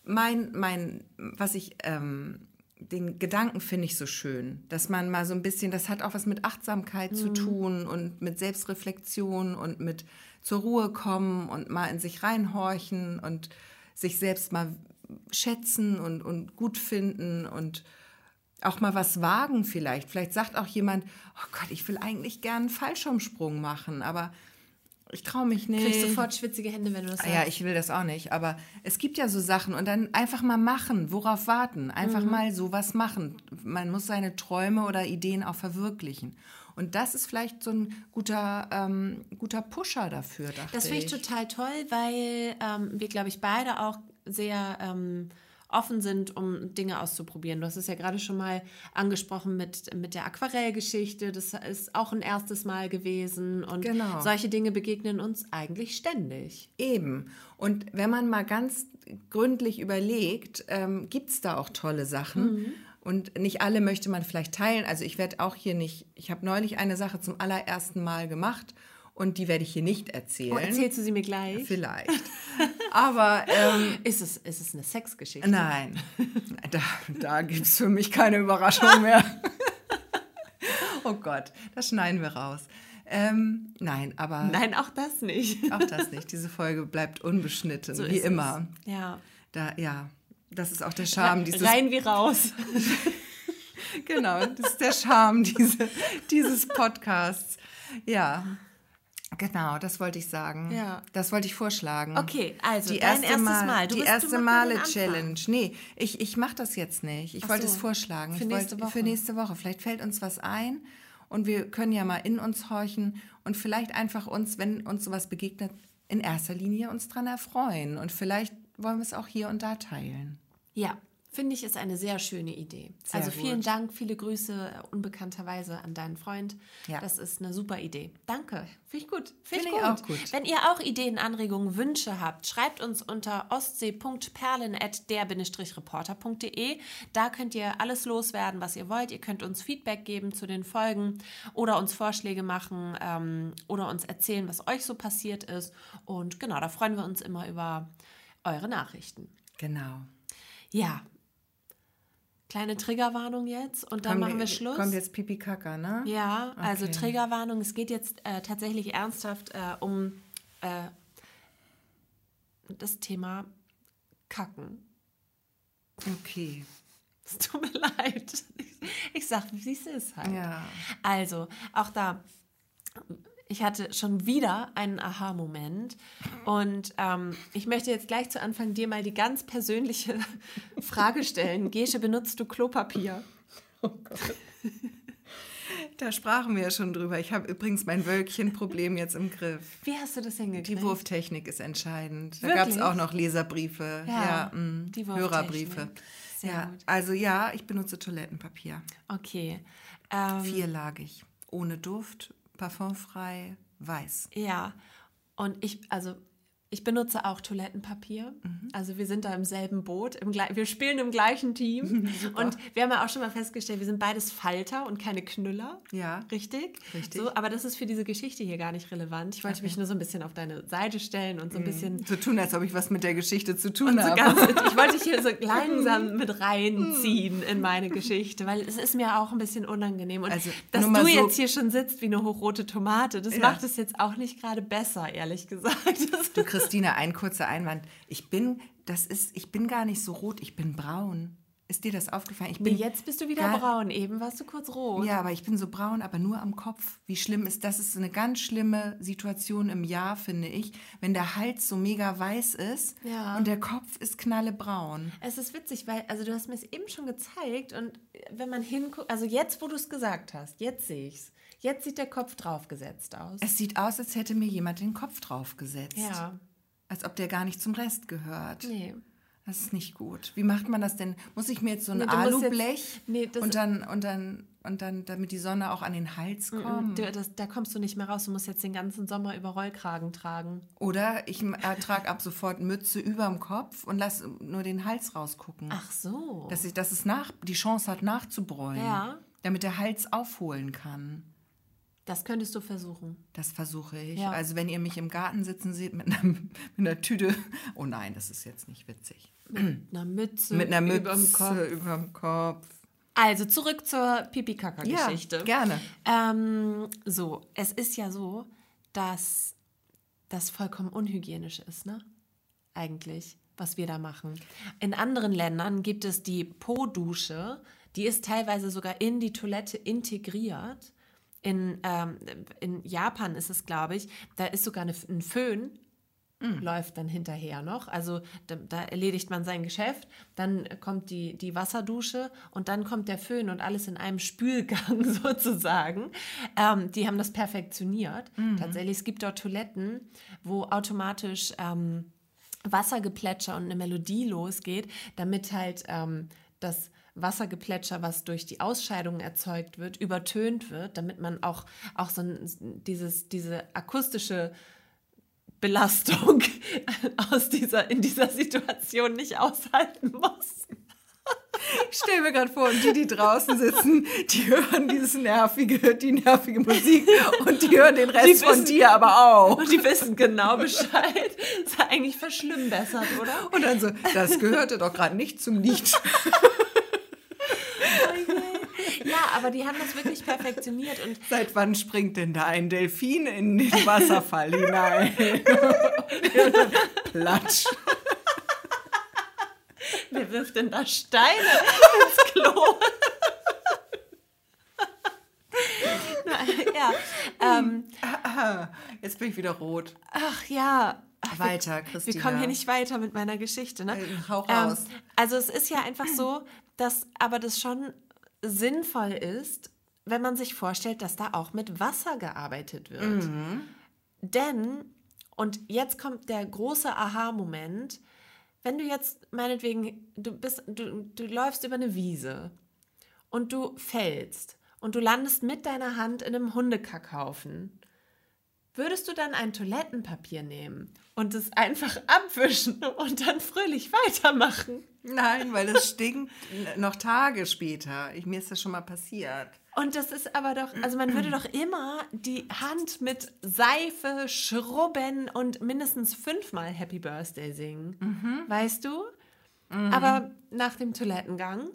mein, mein, was ich, ähm, den Gedanken finde ich so schön, dass man mal so ein bisschen, das hat auch was mit Achtsamkeit Mhm. zu tun und mit Selbstreflexion und mit zur Ruhe kommen und mal in sich reinhorchen und sich selbst mal schätzen und, und gut finden und auch mal was wagen vielleicht. Vielleicht sagt auch jemand, oh Gott, ich will eigentlich gern einen Fallschirmsprung machen, aber ich traue mich nicht. Kriegst sofort schwitzige Hände, wenn du das Ah sagst. Ja, ich will das auch nicht, aber es gibt ja so Sachen und dann einfach mal machen, worauf warten, einfach Mhm. mal sowas machen. Man muss seine Träume oder Ideen auch verwirklichen. Und das ist vielleicht so ein guter, ähm, guter Pusher dafür, dachte Das finde ich total toll, weil ähm, wir, glaube ich, beide auch sehr ähm, offen sind, um Dinge auszuprobieren. Du hast es ja gerade schon mal angesprochen mit, mit der Aquarellgeschichte. Das ist auch ein erstes Mal gewesen. Und Genau. solche Dinge begegnen uns eigentlich ständig. Eben. Und wenn man mal ganz gründlich überlegt, ähm, gibt es da auch tolle Sachen. Und nicht alle möchte man vielleicht teilen. Also ich werde auch hier nicht, ich habe neulich eine Sache zum allerersten Mal gemacht und die werde ich hier nicht erzählen. Oh, erzählst du sie mir gleich? Vielleicht. Aber ähm, Ist es, ist es eine Sexgeschichte? nein, da, da gibt es für mich keine Überraschung mehr. oh Gott, das schneiden wir raus. Ähm, nein, aber Nein, auch das nicht. auch das nicht. Diese Folge bleibt unbeschnitten, So wie ist es. immer. Ja. Da, ja, das ist auch der Charme dieses Rein wie raus. Genau, das ist der Charme diese, dieses Podcasts. Ja, genau, das wollte ich sagen. Ja. Das wollte ich vorschlagen. Okay, also die dein erste erstes Mal, Mal. Du die bist- erste Male. Challenge. Nee, ich, ich mache das jetzt nicht. Ich Ach wollte so. es vorschlagen. Für ich nächste wollte, Woche. Für nächste Woche. Vielleicht fällt uns was ein und wir können ja mal in uns horchen und vielleicht einfach uns, wenn uns sowas begegnet, in erster Linie uns dran erfreuen. Und vielleicht wollen wir es auch hier und da teilen. Ja, finde ich, ist eine sehr schöne Idee. Sehr also vielen gut. Dank, viele Grüße äh, unbekannterweise an deinen Freund. Ja. Das ist eine super Idee. Danke. Finde ich gut. Finde ich ich gut. auch gut. Wenn ihr auch Ideen, Anregungen, Wünsche habt, schreibt uns unter ostsee.perlen.der-reporter.de. Da könnt ihr alles loswerden, was ihr wollt. Ihr könnt uns Feedback geben zu den Folgen oder uns Vorschläge machen ähm, oder uns erzählen, was euch so passiert ist. Und genau, da freuen wir uns immer über eure Nachrichten. Genau. Ja. Kleine Triggerwarnung jetzt und dann Kommt- machen wir Schluss. Kommt jetzt Pipi Kaka, ne? ja, also Okay. Triggerwarnung. Es geht jetzt äh, tatsächlich ernsthaft äh, um äh, das Thema Kacken. Okay. Es tut mir leid. Ich, ich sag, wie es ist halt. Ja. Also, auch da, ich hatte schon wieder einen Aha-Moment. Und ähm, ich möchte jetzt gleich zu Anfang dir mal die ganz persönliche Frage stellen. Gesche, benutzt du Klopapier? Da sprachen wir ja schon drüber. Ich habe übrigens mein Wölkchen-Problem jetzt im Griff. Wie hast du das hingekriegt? Die Wurftechnik ist entscheidend. Da gab es auch noch Leserbriefe, Ja, ja, mh, die. Hörerbriefe. Sehr ja, gut. also ja, ich benutze Toilettenpapier. Okay. Ähm, Vierlagig. Ohne Duft, parfumfrei, weiß. Ja, und ich, also ich benutze auch Toilettenpapier. Mhm. Also wir sind da im selben Boot, im, wir spielen im gleichen Team. und wir haben ja auch schon mal festgestellt, wir sind beides Falter und keine Knüller. Ja. Richtig? Richtig. So, aber das ist für diese Geschichte hier gar nicht relevant. Ich wollte mich nur so ein bisschen auf deine Seite stellen und so ein bisschen So tun, als ob ich was mit der Geschichte zu tun so habe. ganz, ich wollte dich hier so langsam mit reinziehen in meine Geschichte, weil es ist mir auch ein bisschen unangenehm. Und Also, dass du so- jetzt hier schon sitzt wie eine hochrote Tomate, das Ja. macht es jetzt auch nicht gerade besser, ehrlich gesagt. Christina, ein kurzer Einwand. Ich bin, das ist, ich bin gar nicht so rot, ich bin braun. Ist dir das aufgefallen? Ich Nee, bin jetzt bist du wieder gar- braun, eben warst du kurz rot. Ja, aber ich bin so braun, aber nur am Kopf. Wie schlimm ist das? ist eine ganz schlimme Situation im Jahr, finde ich, wenn der Hals so mega weiß ist Ja. und der Kopf ist knallebraun. Es ist witzig, weil, also du hast mir es eben schon gezeigt und wenn man hinguckt, also jetzt, wo du es gesagt hast, jetzt sehe ich es. Jetzt sieht der Kopf draufgesetzt aus. Es sieht aus, als hätte mir jemand den Kopf draufgesetzt. ja, Als ob der gar nicht zum Rest gehört. nee. Das ist nicht gut. Wie macht man das denn? Muss ich mir jetzt so ein Nee, Alublech nee, und dann und dann und dann damit die Sonne auch an den Hals kommt? Das, da kommst du nicht mehr raus. Du musst jetzt den ganzen Sommer über Rollkragen tragen. Oder ich äh, trage ab sofort Mütze überm Kopf und lass nur den Hals rausgucken. Ach so. Dass, ich, dass es nach, die Chance hat, nachzubräunen. Ja. Damit der Hals aufholen kann. Das könntest du versuchen. Das versuche ich. Ja. Also wenn ihr mich im Garten sitzen seht mit einer, mit einer Tüte. Oh nein, das ist jetzt nicht witzig. Mit einer Mütze. Mit einer Mütze überm Kopf. überm Kopf. Also zurück zur Pipi-Kaka-Geschichte. Ja, gerne. Ähm, so, es ist ja so, dass das vollkommen unhygienisch ist, ne? Eigentlich, was wir da machen. In anderen Ländern gibt es die Po-Dusche, die ist teilweise sogar in die Toilette integriert. In, ähm, in Japan ist es, glaube ich, da ist sogar eine, ein Föhn, läuft dann hinterher noch. Also da, da erledigt man sein Geschäft, dann kommt die, die Wasserdusche und dann kommt der Föhn und alles in einem Spülgang sozusagen. Ähm, die haben das perfektioniert. Tatsächlich, es gibt dort Toiletten, wo automatisch ähm, Wassergeplätscher und eine Melodie losgeht, damit halt ähm, das Wassergeplätscher, was durch die Ausscheidungen erzeugt wird, übertönt wird, damit man auch, auch so ein, dieses, diese akustische Belastung aus dieser, in dieser Situation nicht aushalten muss. Ich stelle mir gerade vor, und die, die draußen sitzen, die hören dieses nervige, die nervige Musik und die hören den Rest Die von wissen- dir aber auch. Und die wissen genau Bescheid. Ist ja eigentlich verschlimmbessert, oder? Und dann so, das gehörte doch gerade nicht zum Lied. Ja, aber die haben das wirklich perfektioniert und Seit wann springt denn da ein Delfin in den Wasserfall hinein? Platsch. wer wirft denn da Steine ins Klo? ja, ähm, Jetzt bin ich wieder rot. ach ja. Weiter, Christina. wir kommen hier nicht weiter mit meiner Geschichte. Ne? Äh, hau raus. also es ist ja einfach so, dass aber das schon sinnvoll ist, wenn man sich vorstellt, dass da auch mit Wasser gearbeitet wird. Mhm. Denn, und jetzt kommt der große Aha-Moment, wenn du jetzt meinetwegen, du bist, du, du läufst über eine Wiese und du fällst und du landest mit deiner Hand in einem Hundekackhaufen, würdest du dann ein Toilettenpapier nehmen und es einfach abwischen und dann fröhlich weitermachen? Nein, weil es stinkt noch Tage später. Ich, mir ist das schon mal passiert. Und das ist aber doch, also man würde doch immer die Hand mit Seife schrubben und mindestens fünfmal Happy Birthday singen. Weißt du? Aber nach dem Toilettengang,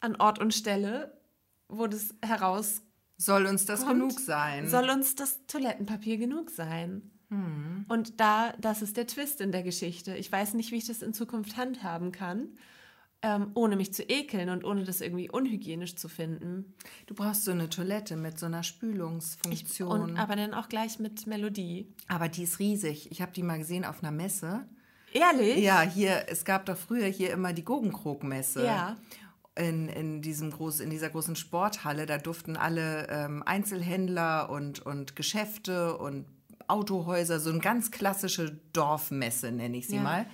an Ort und Stelle, wo das heraus Soll uns das kommt, genug sein? soll uns das Toilettenpapier genug sein. Und da, das ist der Twist in der Geschichte. Ich weiß nicht, wie ich das in Zukunft handhaben kann, ähm, ohne mich zu ekeln und ohne das irgendwie unhygienisch zu finden. du brauchst so eine Toilette mit so einer Spülungsfunktion. Und, aber dann auch gleich mit Melodie. aber die ist riesig. Ich habe die mal gesehen auf einer Messe. Ehrlich? Ja, hier, es gab doch früher hier immer die Guggenkrog-Messe. Ja. In, in, diesem groß, in dieser großen Sporthalle, da durften alle ähm, Einzelhändler und, und Geschäfte und Autohäuser, so eine ganz klassische Dorfmesse, nenne ich sie Ja. mal,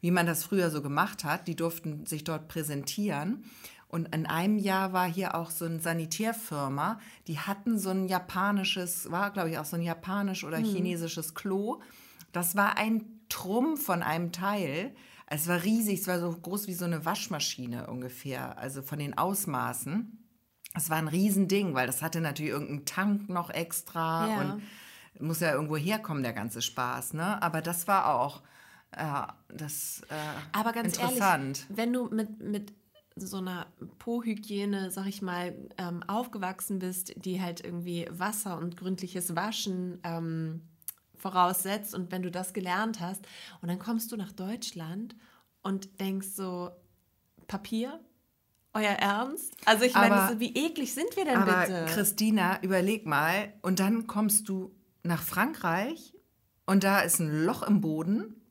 wie man das früher so gemacht hat. Die durften sich dort präsentieren. Und in einem Jahr war hier auch so eine Sanitärfirma, die hatten so ein japanisches, war glaube ich auch so ein japanisch oder chinesisches Klo. Das war ein Trumpf von einem Teil. Es war riesig, es war so groß wie so eine Waschmaschine ungefähr, also von den Ausmaßen. Es war ein Riesending, weil das hatte natürlich irgendeinen Tank noch extra Ja. und muss ja irgendwo herkommen, der ganze Spaß, ne? Aber das war auch, ja, das äh, Aber ganz interessant. ehrlich, wenn du mit, mit so einer Po-Hygiene, sag ich mal, ähm, aufgewachsen bist, die halt irgendwie Wasser und gründliches Waschen ähm, voraussetzt und wenn du das gelernt hast und dann kommst du nach Deutschland und denkst so, Papier? Euer Ernst? Also ich meine, Aber- so, wie eklig sind wir denn Aber bitte? Christina, überleg mal, und dann kommst du nach Frankreich und da ist ein Loch im Boden,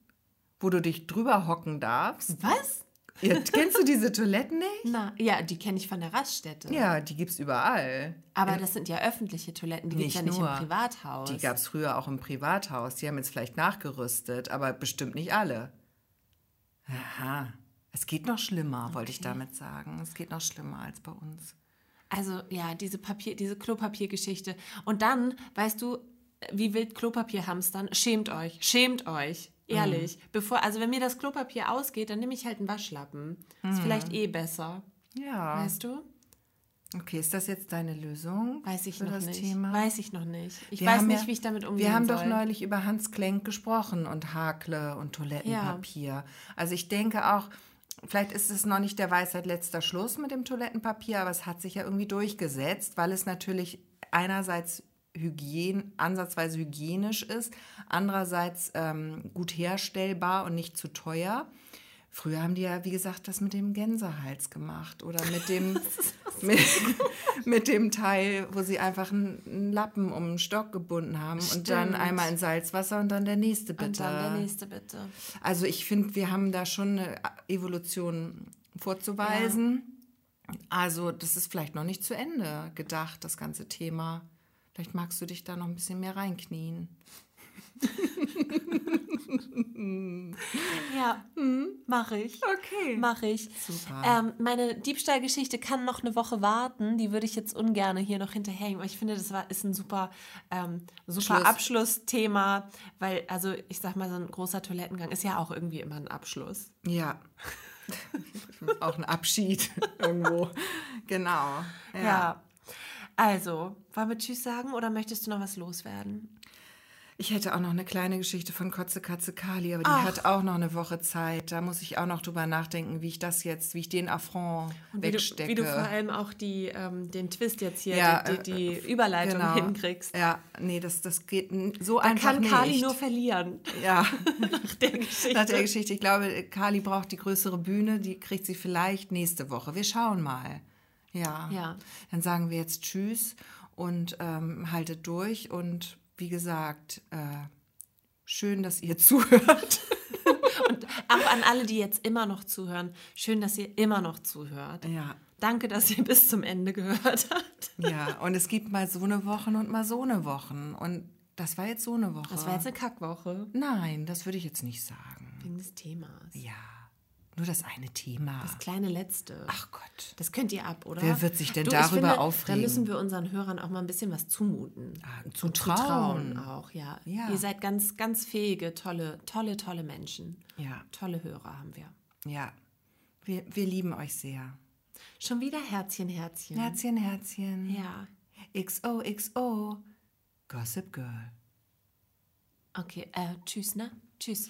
wo du dich drüber hocken darfst. Was? Ja, kennst du diese Toiletten nicht? Na, ja, die kenne ich von der Raststätte. Ja, die gibt's überall. Aber das sind ja öffentliche Toiletten, die gibt es ja nicht nur. im Privathaus. Die gab's früher auch im Privathaus. Die haben jetzt vielleicht nachgerüstet, aber bestimmt nicht alle. Ja, es geht noch schlimmer, wollte ich damit sagen. Es geht noch schlimmer als bei uns. Also ja, diese Papier, diese Klopapiergeschichte. Und dann, weißt du, wie wild Klopapier hamstern? Schämt euch, schämt euch. Ehrlich. Bevor, also wenn mir das Klopapier ausgeht, dann nehme ich halt einen Waschlappen. Ist vielleicht eh besser. Ja. Weißt du? Okay, ist das jetzt deine Lösung? Weiß ich noch das nicht. Thema? Weiß ich noch nicht. Ich Wir weiß nicht, ja- wie ich damit umgehen Wir haben soll. doch neulich über Hans Klenk gesprochen und Hakle und Toilettenpapier. Also ich denke auch, vielleicht ist es noch nicht der Weisheit letzter Schluss mit dem Toilettenpapier, aber es hat sich ja irgendwie durchgesetzt, weil es natürlich einerseits Hygien, ansatzweise hygienisch ist, andererseits ähm, gut herstellbar und nicht zu teuer. Früher haben die ja, wie gesagt, das mit dem Gänsehals gemacht oder mit dem, mit, mit dem Teil, wo sie einfach einen, einen Lappen um den Stock gebunden haben und dann Stimmt. einmal in Salzwasser und dann der nächste bitte. Und dann der nächste bitte. Also ich finde, wir haben da schon eine Evolution vorzuweisen. Also das ist vielleicht noch nicht zu Ende gedacht, das ganze Thema. Vielleicht magst du dich da noch ein bisschen mehr reinknien. Ja, mache ich. Okay. Mache ich. Super. Ähm, meine Diebstahlgeschichte kann noch eine Woche warten. Die würde ich jetzt ungern hier noch hinterherhängen. Aber ich finde, das war, ist ein super, ähm, super Schluss. Abschlussthema. Weil, also ich sag mal, so ein großer Toilettengang ist ja auch irgendwie immer ein Abschluss. Ja. Auch ein Abschied irgendwo. Genau. Ja. Also, wollen wir Tschüss sagen oder möchtest du noch was loswerden? Ich hätte auch noch eine kleine Geschichte von Kotze Katze Kali, aber die Ach. hat auch noch eine Woche Zeit. Da muss ich auch noch drüber nachdenken, wie ich das jetzt, wie ich den Affront Und wie du, wegstecke. wie du vor allem auch die, ähm, den Twist jetzt hier, Ja, die, die, die äh, Überleitung genau. hinkriegst. Ja, nee, das, das geht so Da einfach kann nicht. Kali nur verlieren. ja, Nach der Geschichte. nach der Geschichte. Ich glaube, Kali braucht die größere Bühne. Die kriegt sie vielleicht nächste Woche. Wir schauen mal. Ja. Ja. Dann sagen wir jetzt Tschüss und ähm, haltet durch. Und wie gesagt, äh, schön, dass ihr zuhört. Und auch an alle, die jetzt immer noch zuhören, schön, dass ihr immer noch zuhört. ja. Danke, dass ihr bis zum Ende gehört habt. Ja, und es gibt mal so eine Wochen und mal so eine Wochen. Und das war jetzt so eine Woche. Das war jetzt eine Kackwoche. Nein, das würde ich jetzt nicht sagen. Wegen des Themas. Ja, nur das eine Thema. Das kleine letzte. Ach Gott. Das könnt ihr ab, oder? Wer wird sich denn ich darüber finde, aufregen? Da müssen wir unseren Hörern auch mal ein bisschen was zumuten. Ah, zu trauen. auch, ja. Ja. Ihr seid ganz, ganz fähige, tolle, tolle, tolle Menschen. Ja, Tolle Hörer haben wir. ja. Wir, wir lieben euch sehr. Schon wieder Herzchen, Herzchen. Herzchen, Herzchen. Ja. XOXO. Gossip Girl. Okay, äh, tschüss, ne? Tschüss.